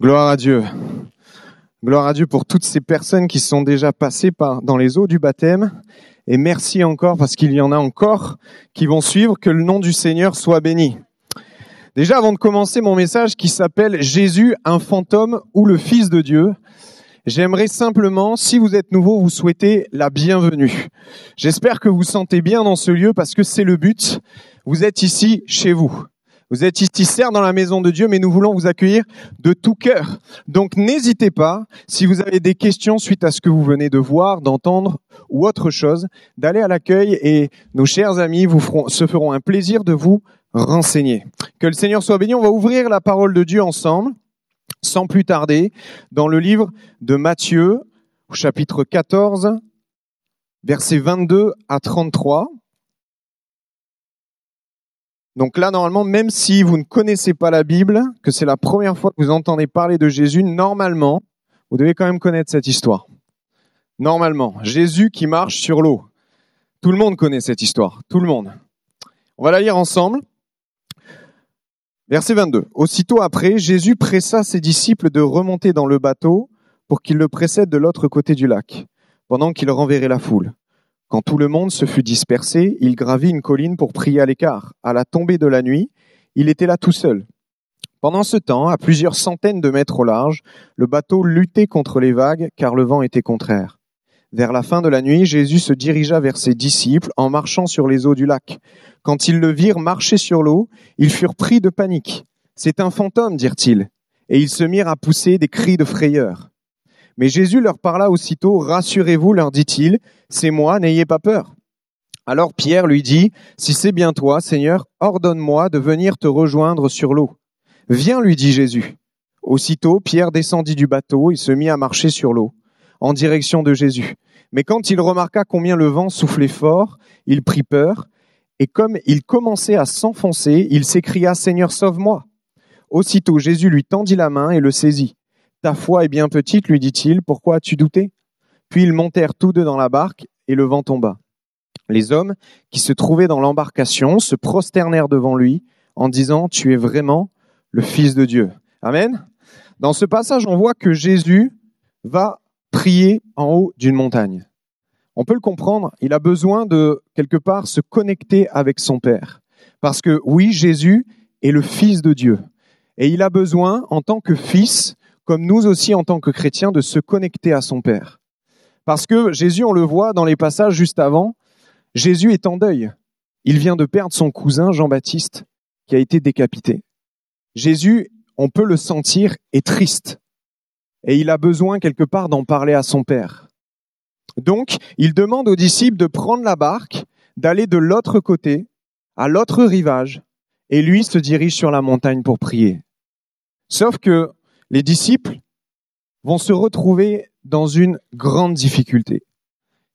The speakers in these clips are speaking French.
Gloire à Dieu. Gloire à Dieu pour toutes ces personnes qui sont déjà passées par, dans les eaux du baptême. Et merci encore parce qu'il y en a encore qui vont suivre. Que le nom du Seigneur soit béni. Déjà, avant de commencer mon message qui s'appelle Jésus, un fantôme ou le Fils de Dieu, j'aimerais simplement, si vous êtes nouveau, vous souhaiter la bienvenue. J'espère que vous sentez bien dans ce lieu parce que c'est le but. Vous êtes ici chez vous. Vous êtes ici dans la maison de Dieu, mais nous voulons vous accueillir de tout cœur. Donc n'hésitez pas, si vous avez des questions suite à ce que vous venez de voir, d'entendre ou autre chose, d'aller à l'accueil et nos chers amis vous feront, se feront un plaisir de vous renseigner. Que le Seigneur soit béni. On va ouvrir la parole de Dieu ensemble, sans plus tarder, dans le livre de Matthieu, chapitre 14, versets 22 à 33. Donc là, normalement, même si vous ne connaissez pas la Bible, que c'est la première fois que vous entendez parler de Jésus, normalement, vous devez quand même connaître cette histoire. Normalement, Jésus qui marche sur l'eau. Tout le monde connaît cette histoire, tout le monde. On va la lire ensemble. Verset 22. Aussitôt après, Jésus pressa ses disciples de remonter dans le bateau pour qu'ils le précèdent de l'autre côté du lac, pendant qu'il renverrait la foule. Quand tout le monde se fut dispersé, il gravit une colline pour prier à l'écart. À la tombée de la nuit, il était là tout seul. Pendant ce temps, à plusieurs centaines de mètres au large, le bateau luttait contre les vagues car le vent était contraire. Vers la fin de la nuit, Jésus se dirigea vers ses disciples en marchant sur les eaux du lac. Quand ils le virent marcher sur l'eau, ils furent pris de panique. C'est un fantôme, dirent-ils, et ils se mirent à pousser des cris de frayeur. Mais Jésus leur parla aussitôt, Rassurez-vous, leur dit-il, c'est moi, n'ayez pas peur. Alors Pierre lui dit, Si c'est bien toi, Seigneur, ordonne-moi de venir te rejoindre sur l'eau. Viens, lui dit Jésus. Aussitôt, Pierre descendit du bateau et se mit à marcher sur l'eau, en direction de Jésus. Mais quand il remarqua combien le vent soufflait fort, il prit peur, et comme il commençait à s'enfoncer, il s'écria, Seigneur, sauve-moi. Aussitôt Jésus lui tendit la main et le saisit. Ta foi est bien petite, lui dit-il, pourquoi as-tu douté? Puis ils montèrent tous deux dans la barque, et le vent tomba. Les hommes qui se trouvaient dans l'embarcation se prosternèrent devant lui, en disant, Tu es vraiment le Fils de Dieu. Amen. Dans ce passage, on voit que Jésus va prier en haut d'une montagne. On peut le comprendre, il a besoin de, quelque part, se connecter avec son Père. Parce que oui, Jésus est le Fils de Dieu. Et il a besoin, en tant que Fils, comme nous aussi en tant que chrétiens, de se connecter à son Père. Parce que Jésus, on le voit dans les passages juste avant, Jésus est en deuil. Il vient de perdre son cousin Jean-Baptiste qui a été décapité. Jésus, on peut le sentir, est triste. Et il a besoin quelque part d'en parler à son Père. Donc, il demande aux disciples de prendre la barque, d'aller de l'autre côté, à l'autre rivage, et lui se dirige sur la montagne pour prier. Sauf que les disciples vont se retrouver dans une grande difficulté.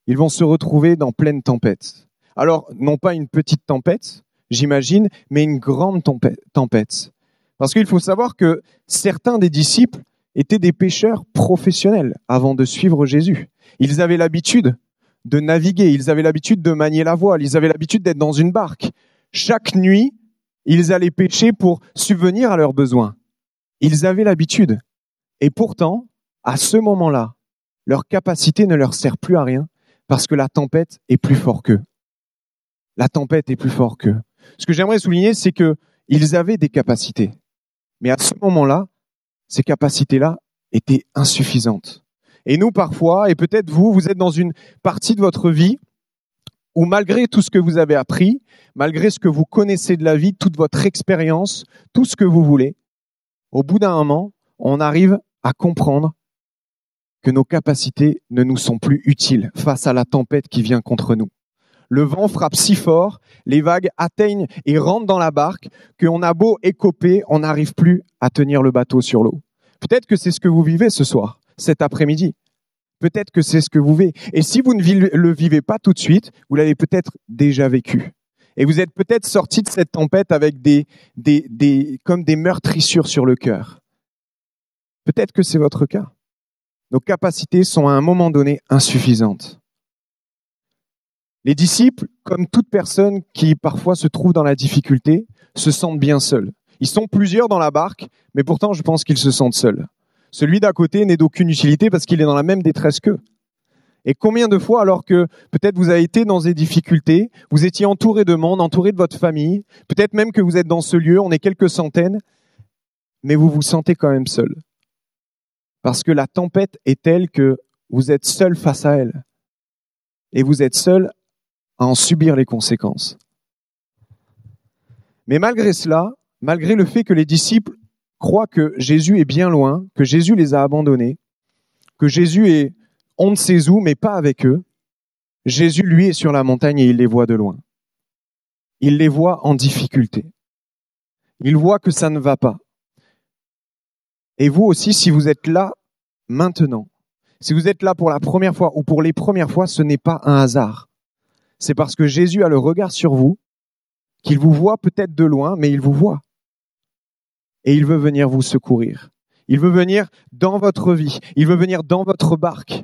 Ils vont se retrouver dans pleine tempête. Alors, non pas une petite tempête, j'imagine, mais une grande tempête. Parce qu'il faut savoir que certains des disciples étaient des pêcheurs professionnels avant de suivre Jésus. Ils avaient l'habitude de naviguer, ils avaient l'habitude de manier la voile, ils avaient l'habitude d'être dans une barque. Chaque nuit, ils allaient pêcher pour subvenir à leurs besoins. Ils avaient l'habitude. Et pourtant, à ce moment-là, leur capacité ne leur sert plus à rien parce que la tempête est plus fort qu'eux. La tempête est plus fort qu'eux. Ce que j'aimerais souligner, c'est que ils avaient des capacités. Mais à ce moment-là, ces capacités-là étaient insuffisantes. Et nous, parfois, et peut-être vous, vous êtes dans une partie de votre vie où malgré tout ce que vous avez appris, malgré ce que vous connaissez de la vie, toute votre expérience, tout ce que vous voulez, au bout d'un moment, on arrive à comprendre que nos capacités ne nous sont plus utiles face à la tempête qui vient contre nous. Le vent frappe si fort, les vagues atteignent et rentrent dans la barque, qu'on a beau écoper, on n'arrive plus à tenir le bateau sur l'eau. Peut-être que c'est ce que vous vivez ce soir, cet après-midi. Peut-être que c'est ce que vous vivez. Et si vous ne le vivez pas tout de suite, vous l'avez peut-être déjà vécu. Et vous êtes peut-être sorti de cette tempête avec des, des, des, comme des meurtrissures sur le cœur. Peut-être que c'est votre cas. Nos capacités sont à un moment donné insuffisantes. Les disciples, comme toute personne qui parfois se trouve dans la difficulté, se sentent bien seuls. Ils sont plusieurs dans la barque, mais pourtant je pense qu'ils se sentent seuls. Celui d'à côté n'est d'aucune utilité parce qu'il est dans la même détresse qu'eux. Et combien de fois, alors que peut-être vous avez été dans des difficultés, vous étiez entouré de monde, entouré de votre famille, peut-être même que vous êtes dans ce lieu, on est quelques centaines, mais vous vous sentez quand même seul. Parce que la tempête est telle que vous êtes seul face à elle. Et vous êtes seul à en subir les conséquences. Mais malgré cela, malgré le fait que les disciples croient que Jésus est bien loin, que Jésus les a abandonnés, que Jésus est on ne sait où, mais pas avec eux, Jésus, lui, est sur la montagne et il les voit de loin. Il les voit en difficulté. Il voit que ça ne va pas. Et vous aussi, si vous êtes là maintenant, si vous êtes là pour la première fois ou pour les premières fois, ce n'est pas un hasard. C'est parce que Jésus a le regard sur vous, qu'il vous voit peut-être de loin, mais il vous voit. Et il veut venir vous secourir. Il veut venir dans votre vie. Il veut venir dans votre barque.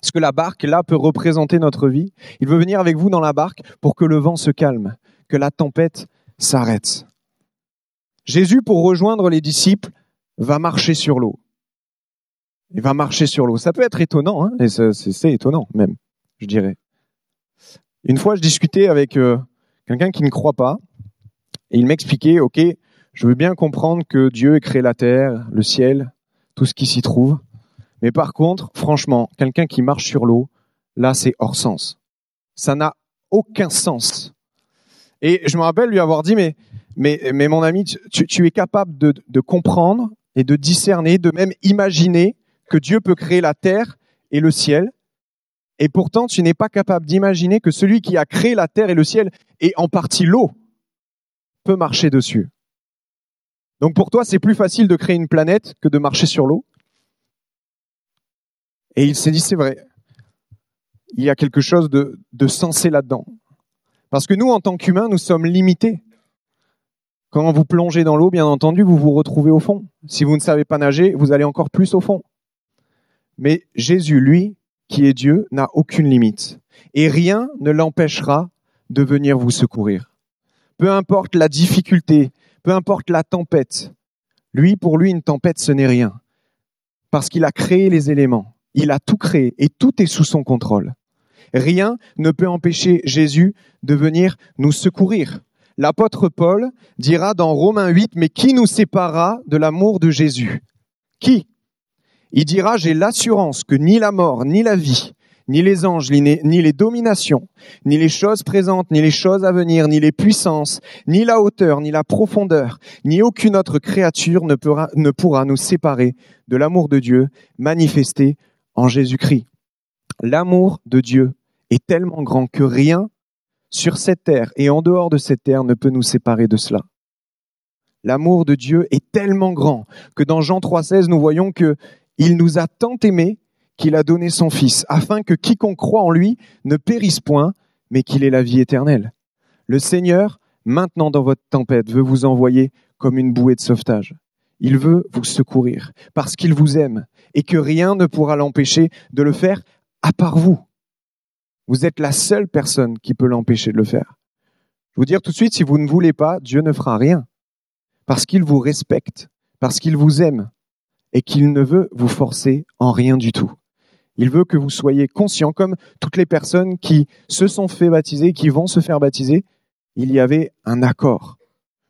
Parce que la barque, là, peut représenter notre vie. Il veut venir avec vous dans la barque pour que le vent se calme, que la tempête s'arrête. Jésus, pour rejoindre les disciples, va marcher sur l'eau. Il va marcher sur l'eau. Ça peut être étonnant, hein et c'est étonnant même, je dirais. Une fois, je discutais avec euh, quelqu'un qui ne croit pas, et il m'expliquait, ok, je veux bien comprendre que Dieu ait créé la terre, le ciel, tout ce qui s'y trouve, mais par contre, franchement, quelqu'un qui marche sur l'eau, là, c'est hors sens. Ça n'a aucun sens. Et je me rappelle lui avoir dit, mais, mais, mon ami, tu, es capable de comprendre et de discerner, de même imaginer que Dieu peut créer la terre et le ciel. Et pourtant, tu n'es pas capable d'imaginer que celui qui a créé la terre et le ciel, et en partie l'eau, peut marcher dessus. Donc pour toi, c'est plus facile de créer une planète que de marcher sur l'eau. Et il s'est dit, c'est vrai, il y a quelque chose de, de sensé là-dedans. Parce que nous, en tant qu'humains, nous sommes limités. Quand vous plongez dans l'eau, bien entendu, vous vous retrouvez au fond. Si vous ne savez pas nager, vous allez encore plus au fond. Mais Jésus, lui, qui est Dieu, n'a aucune limite. Et rien ne l'empêchera de venir vous secourir. Peu importe la difficulté, peu importe la tempête, lui, pour lui, une tempête, ce n'est rien. Parce qu'il a créé les éléments. Il a tout créé et tout est sous son contrôle. Rien ne peut empêcher Jésus de venir nous secourir. L'apôtre Paul dira dans Romains 8, mais qui nous séparera de l'amour de Jésus? Qui? Il dira, j'ai l'assurance que ni la mort, ni la vie, ni les anges, ni les dominations, ni les choses présentes, ni les choses à venir, ni les puissances, ni la hauteur, ni la profondeur, ni aucune autre créature ne pourra, ne pourra nous séparer de l'amour de Dieu manifesté en Jésus-Christ. L'amour de Dieu est tellement grand que rien sur cette terre et en dehors de cette terre ne peut nous séparer de cela. L'amour de Dieu est tellement grand que dans Jean 3,16, nous voyons que il nous a tant aimés qu'il a donné son Fils, afin que quiconque croit en lui ne périsse point, mais qu'il ait la vie éternelle. Le Seigneur, maintenant dans votre tempête, veut vous envoyer comme une bouée de sauvetage. Il veut vous secourir parce qu'il vous aime et que rien ne pourra l'empêcher de le faire à part vous. Vous êtes la seule personne qui peut l'empêcher de le faire. Je vous dire tout de suite, si vous ne voulez pas, Dieu ne fera rien parce qu'il vous respecte, parce qu'il vous aime et qu'il ne veut vous forcer en rien du tout. Il veut que vous soyez conscients, comme toutes les personnes qui se sont fait baptiser, qui vont se faire baptiser, il y avait un accord.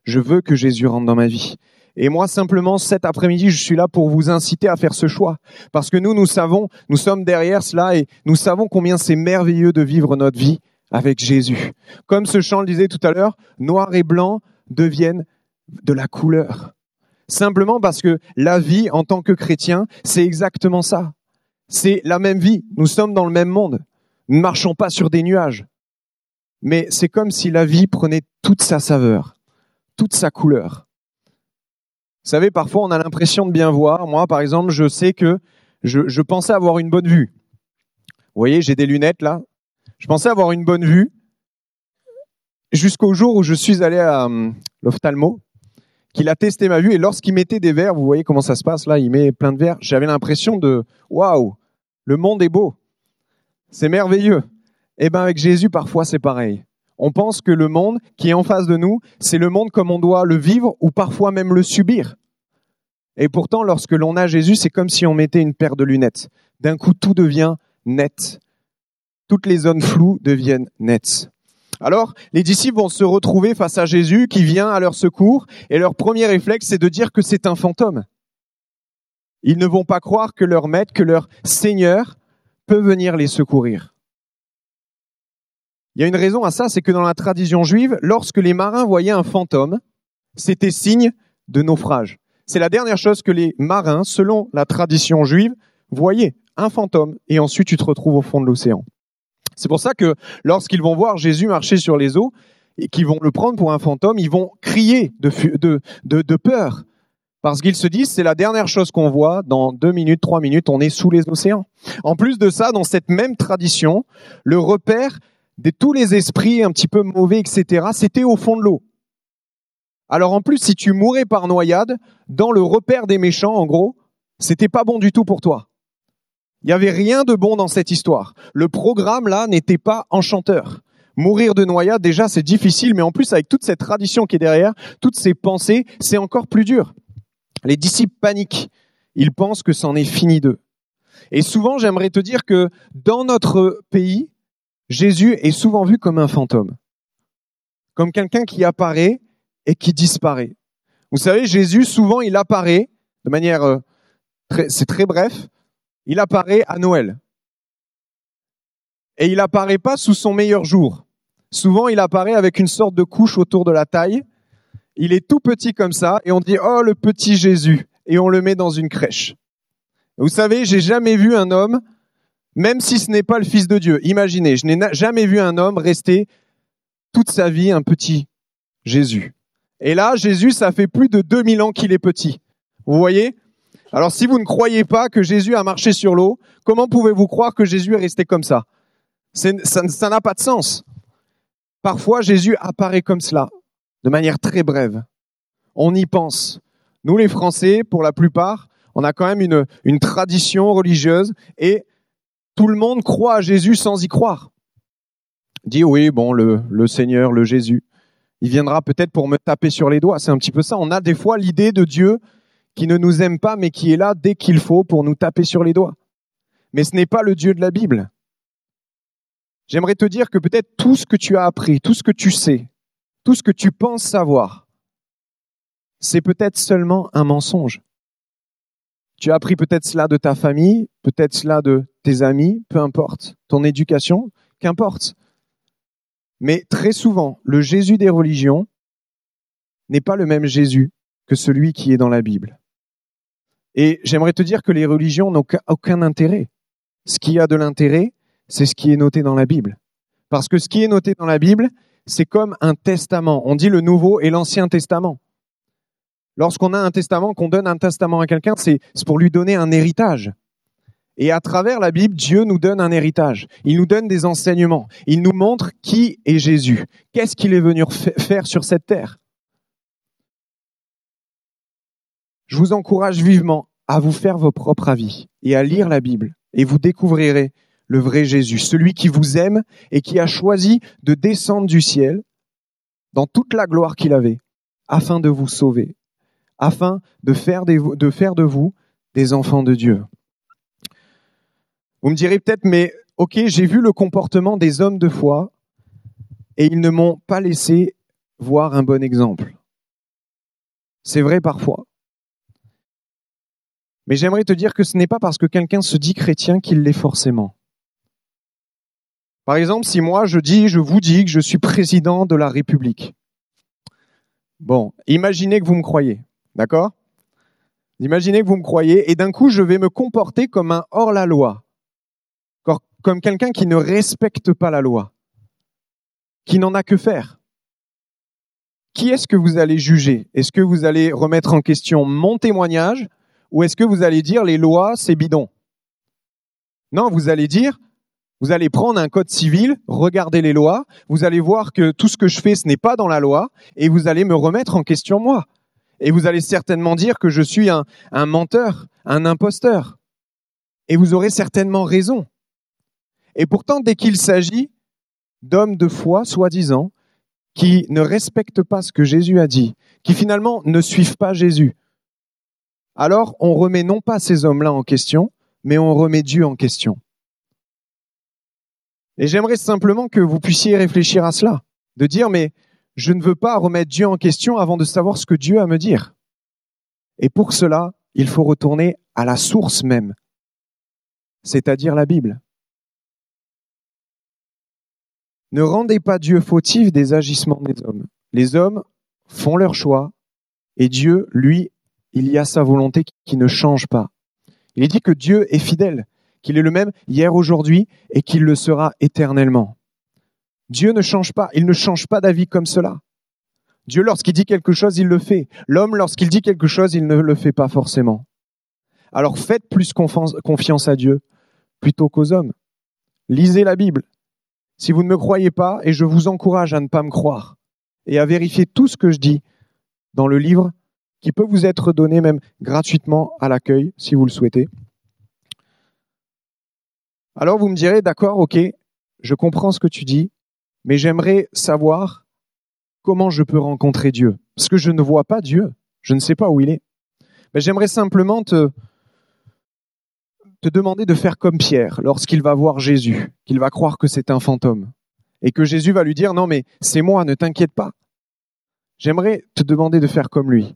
Je veux que Jésus rentre dans ma vie. Et moi, simplement, cet après-midi, je suis là pour vous inciter à faire ce choix. Parce que nous, nous savons, nous sommes derrière cela et nous savons combien c'est merveilleux de vivre notre vie avec Jésus. Comme ce chant le disait tout à l'heure, noir et blanc deviennent de la couleur. Simplement parce que la vie en tant que chrétien, c'est exactement ça. C'est la même vie. Nous sommes dans le même monde. Nous ne marchons pas sur des nuages. Mais c'est comme si la vie prenait toute sa saveur, toute sa couleur. Vous savez, parfois on a l'impression de bien voir. Moi, par exemple, je sais que je, pensais avoir une bonne vue. Vous voyez, j'ai des lunettes là. Je pensais avoir une bonne vue jusqu'au jour où je suis allé à hum, l'ophtalmo, qu'il a testé ma vue et lorsqu'il mettait des verres, vous voyez comment ça se passe là, il met plein de verres. J'avais l'impression de waouh, le monde est beau, c'est merveilleux. Eh ben avec Jésus, parfois c'est pareil. On pense que le monde qui est en face de nous, c'est le monde comme on doit le vivre ou parfois même le subir. Et pourtant, lorsque l'on a Jésus, c'est comme si on mettait une paire de lunettes. D'un coup, tout devient net. Toutes les zones floues deviennent nettes. Alors, les disciples vont se retrouver face à Jésus qui vient à leur secours, et leur premier réflexe, c'est de dire que c'est un fantôme. Ils ne vont pas croire que leur maître, que leur Seigneur peut venir les secourir. Il y a une raison à ça, c'est que dans la tradition juive, lorsque les marins voyaient un fantôme, c'était signe de naufrage. C'est la dernière chose que les marins, selon la tradition juive, voyaient, un fantôme, et ensuite tu te retrouves au fond de l'océan. C'est pour ça que lorsqu'ils vont voir Jésus marcher sur les eaux, et qu'ils vont le prendre pour un fantôme, ils vont crier de, peur. Parce qu'ils se disent, c'est la dernière chose qu'on voit, dans deux minutes, trois minutes, on est sous les océans. En plus de ça, dans cette même tradition, le repère de tous les esprits un petit peu mauvais, etc., c'était au fond de l'eau. Alors en plus, si tu mourais par noyade, dans le repère des méchants, en gros, c'était pas bon du tout pour toi. Il n'y avait rien de bon dans cette histoire. Le programme là n'était pas enchanteur. Mourir de noyade, déjà, c'est difficile, mais en plus, avec toute cette tradition qui est derrière, toutes ces pensées, c'est encore plus dur. Les disciples paniquent. Ils pensent que c'en est fini d'eux. Et souvent, j'aimerais te dire que dans notre pays, Jésus est souvent vu comme un fantôme. Comme quelqu'un qui apparaît et qui disparaît. Vous savez, Jésus, souvent, il apparaît de manière, euh, c'est très bref, il apparaît à Noël. Et il apparaît pas sous son meilleur jour. Souvent, il apparaît avec une sorte de couche autour de la taille. Il est tout petit comme ça et on dit, oh, le petit Jésus. Et on le met dans une crèche. Vous savez, j'ai jamais vu un homme, même si ce n'est pas le fils de Dieu. Imaginez, je n'ai jamais vu un homme rester toute sa vie un petit Jésus. Et là, Jésus, ça fait plus de 2000 ans qu'il est petit. Vous voyez? Alors si vous ne croyez pas que Jésus a marché sur l'eau, comment pouvez-vous croire que Jésus est resté comme ça? Ça n'a pas de sens. Parfois, Jésus apparaît comme cela, de manière très brève. On y pense. Nous, les Français, pour la plupart, on a quand même une, une tradition religieuse et tout le monde croit à Jésus sans y croire. Dit oui, bon, le, le Seigneur, le Jésus il viendra peut-être pour me taper sur les doigts. C'est un petit peu ça. On a des fois l'idée de Dieu qui ne nous aime pas, mais qui est là dès qu'il faut pour nous taper sur les doigts. Mais ce n'est pas le Dieu de la Bible. J'aimerais te dire que peut-être tout ce que tu as appris, tout ce que tu sais, tout ce que tu penses savoir, c'est peut-être seulement un mensonge. Tu as appris peut-être cela de ta famille, peut-être cela de tes amis, peu importe, ton éducation, qu'importe. Mais très souvent, le Jésus des religions n'est pas le même Jésus que celui qui est dans la Bible. Et j'aimerais te dire que les religions n'ont aucun intérêt. Ce qui a de l'intérêt, c'est ce qui est noté dans la Bible. Parce que ce qui est noté dans la Bible, c'est comme un testament. On dit le Nouveau et l'Ancien Testament. Lorsqu'on a un testament, qu'on donne un testament à quelqu'un, c'est pour lui donner un héritage. Et à travers la Bible, Dieu nous donne un héritage. Il nous donne des enseignements. Il nous montre qui est Jésus. Qu'est-ce qu'il est venu faire sur cette terre? Je vous encourage vivement à vous faire vos propres avis et à lire la Bible. Et vous découvrirez le vrai Jésus, celui qui vous aime et qui a choisi de descendre du ciel dans toute la gloire qu'il avait, afin de vous sauver, afin de faire, de, de vous des enfants de Dieu. Vous me direz peut-être, mais ok, j'ai vu le comportement des hommes de foi et ils ne m'ont pas laissé voir un bon exemple. C'est vrai parfois. Mais j'aimerais te dire que ce n'est pas parce que quelqu'un se dit chrétien qu'il l'est forcément. Par exemple, si moi je dis, je vous dis que je suis président de la République. Bon, imaginez que vous me croyez, d'accord? Imaginez que vous me croyez et d'un coup je vais me comporter comme un hors-la-loi. Comme quelqu'un qui ne respecte pas la loi, qui n'en a que faire. Qui est-ce que vous allez juger? Est-ce que vous allez remettre en question mon témoignage ou est-ce que vous allez dire les lois, c'est bidon? Non, vous allez dire, vous allez prendre un code civil, regarder les lois, vous allez voir que tout ce que je fais, ce n'est pas dans la loi, et vous allez me remettre en question moi. Et vous allez certainement dire que je suis un, menteur, un imposteur. Et vous aurez certainement raison. Et pourtant, dès qu'il s'agit d'hommes de foi, soi-disant, qui ne respectent pas ce que Jésus a dit, qui finalement ne suivent pas Jésus, alors on remet non pas ces hommes-là en question, mais on remet Dieu en question. Et j'aimerais simplement que vous puissiez réfléchir à cela, de dire, mais je ne veux pas remettre Dieu en question avant de savoir ce que Dieu a à me dire. Et pour cela, il faut retourner à la source même, c'est-à-dire la Bible. Ne rendez pas Dieu fautif des agissements des hommes. Les hommes font leur choix et Dieu, lui, il y a sa volonté qui ne change pas. Il est dit que Dieu est fidèle, qu'il est le même hier, aujourd'hui et qu'il le sera éternellement. Dieu ne change pas, il ne change pas d'avis comme cela. Dieu, lorsqu'il dit quelque chose, il le fait. L'homme, lorsqu'il dit quelque chose, il ne le fait pas forcément. Alors faites plus confiance à Dieu plutôt qu'aux hommes. Lisez la Bible. Si vous ne me croyez pas, et je vous encourage à ne pas me croire, et à vérifier tout ce que je dis dans le livre, qui peut vous être donné même gratuitement à l'accueil, si vous le souhaitez. Alors vous me direz, d'accord, ok, je comprends ce que tu dis, mais j'aimerais savoir comment je peux rencontrer Dieu Parce que je ne vois pas Dieu, je ne sais pas où il est. Mais j'aimerais simplement te, te demander de faire comme Pierre lorsqu'il va voir Jésus, qu'il va croire que c'est un fantôme, et que Jésus va lui dire non mais c'est moi, ne t'inquiète pas. J'aimerais te demander de faire comme lui.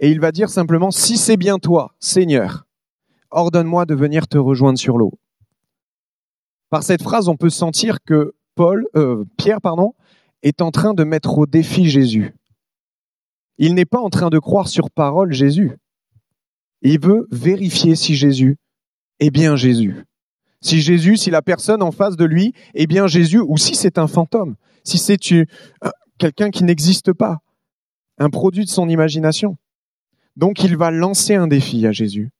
Et il va dire simplement si c'est bien toi, Seigneur, ordonne-moi de venir te rejoindre sur l'eau. Par cette phrase, on peut sentir que Paul, euh, Pierre, pardon, est en train de mettre au défi Jésus. Il n'est pas en train de croire sur parole Jésus. Il veut vérifier si Jésus est bien Jésus. Si Jésus, si la personne en face de lui est bien Jésus, ou si c'est un fantôme, si c'est quelqu'un qui n'existe pas, un produit de son imagination. Donc il va lancer un défi à Jésus.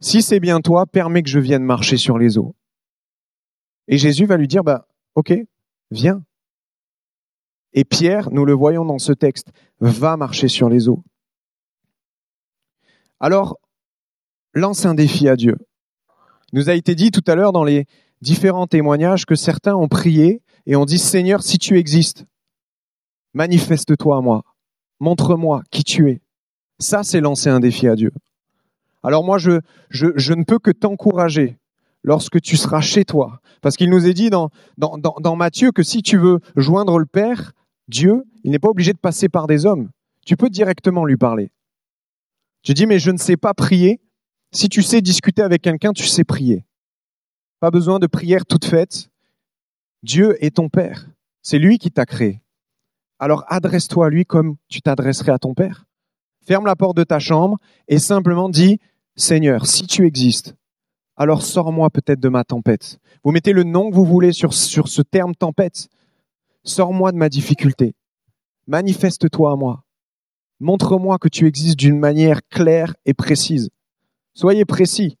Si c'est bien toi, permets que je vienne marcher sur les eaux. Et Jésus va lui dire, bah, ok, viens. Et Pierre, nous le voyons dans ce texte, va marcher sur les eaux. Alors, lance un défi à Dieu. Nous a été dit tout à l'heure dans les différents témoignages que certains ont prié et ont dit Seigneur, si tu existes, manifeste-toi à moi, montre-moi qui tu es. Ça, c'est lancer un défi à Dieu. Alors moi, je, je, je ne peux que t'encourager lorsque tu seras chez toi. Parce qu'il nous est dit dans, dans, Matthieu que si tu veux joindre le Père, Dieu, il n'est pas obligé de passer par des hommes. Tu peux directement lui parler. Tu dis, mais je ne sais pas prier. Si tu sais discuter avec quelqu'un, tu sais prier. Pas besoin de prière toute faite. Dieu est ton Père. C'est lui qui t'a créé. Alors adresse-toi à lui comme tu t'adresserais à ton Père. Ferme la porte de ta chambre et simplement dis, Seigneur, si tu existes, alors sors-moi peut-être de ma tempête. Vous mettez le nom que vous voulez sur, ce terme tempête. Sors-moi de ma difficulté. Manifeste-toi à moi. Montre-moi que tu existes d'une manière claire et précise. Soyez précis.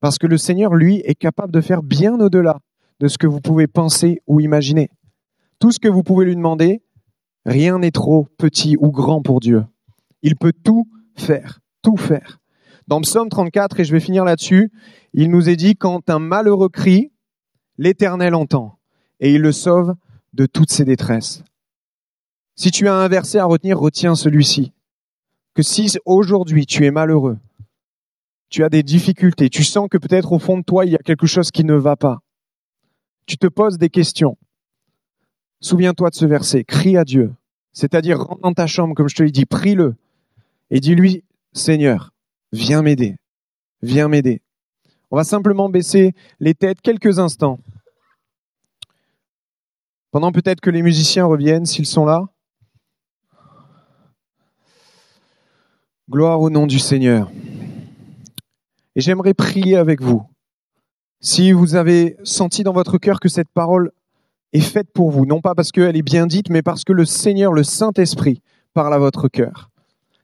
Parce que le Seigneur, lui, est capable de faire bien au-delà de ce que vous pouvez penser ou imaginer. Tout ce que vous pouvez lui demander, rien n'est trop petit ou grand pour Dieu. Il peut tout faire, tout faire. Dans Psaume 34, et je vais finir là-dessus, il nous est dit, quand un malheureux crie, l'Éternel entend et il le sauve de toutes ses détresses. Si tu as un verset à retenir, retiens celui-ci. Que si aujourd'hui tu es malheureux, tu as des difficultés, tu sens que peut-être au fond de toi il y a quelque chose qui ne va pas, tu te poses des questions, souviens-toi de ce verset, crie à Dieu, c'est-à-dire rentre dans ta chambre, comme je te l'ai dit, prie-le, et dis-lui, Seigneur, viens m'aider, viens m'aider. On va simplement baisser les têtes quelques instants. Pendant peut-être que les musiciens reviennent, s'ils sont là. Gloire au nom du Seigneur. Et j'aimerais prier avec vous. Si vous avez senti dans votre cœur que cette parole est faite pour vous, non pas parce qu'elle est bien dite, mais parce que le Seigneur, le Saint-Esprit, parle à votre cœur.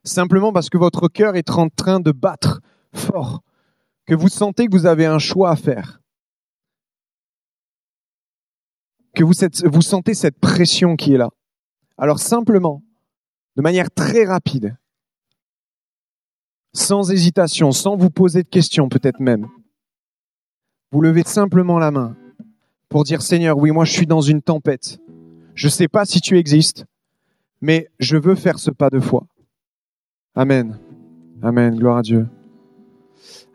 Simplement parce que votre cœur est en train de battre fort, que vous sentez que vous avez un choix à faire. que vous, sentez cette pression qui est là. Alors simplement, de manière très rapide, sans hésitation, sans vous poser de questions peut-être même, vous levez simplement la main pour dire Seigneur, oui, moi je suis dans une tempête. Je ne sais pas si tu existes, mais je veux faire ce pas de foi. Amen. Amen. Gloire à Dieu.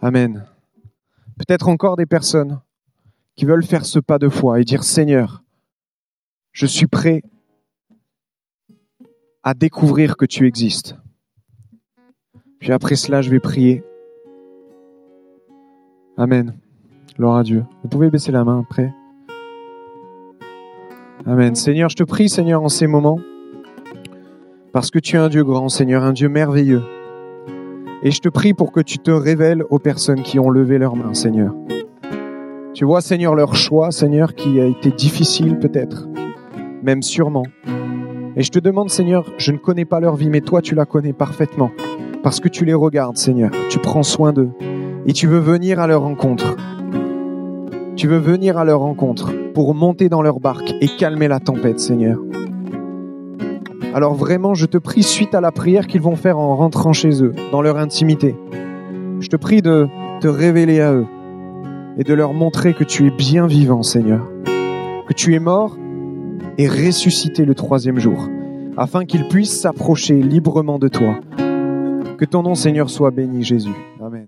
Amen. Peut-être encore des personnes qui veulent faire ce pas de foi et dire Seigneur, je suis prêt à découvrir que tu existes. Puis après cela, je vais prier. Amen. Gloire à Dieu. Vous pouvez baisser la main après. Amen. Seigneur, je te prie, Seigneur, en ces moments, parce que tu es un Dieu grand, Seigneur, un Dieu merveilleux. Et je te prie pour que tu te révèles aux personnes qui ont levé leurs mains, Seigneur. Tu vois, Seigneur, leur choix, Seigneur, qui a été difficile peut-être, même sûrement. Et je te demande, Seigneur, je ne connais pas leur vie, mais toi, tu la connais parfaitement. Parce que tu les regardes, Seigneur. Tu prends soin d'eux. Et tu veux venir à leur rencontre. Tu veux venir à leur rencontre pour monter dans leur barque et calmer la tempête, Seigneur. Alors vraiment, je te prie, suite à la prière qu'ils vont faire en rentrant chez eux, dans leur intimité, je te prie de te révéler à eux et de leur montrer que tu es bien vivant, Seigneur, que tu es mort et ressuscité le troisième jour, afin qu'ils puissent s'approcher librement de toi. Que ton nom, Seigneur, soit béni, Jésus. Amen.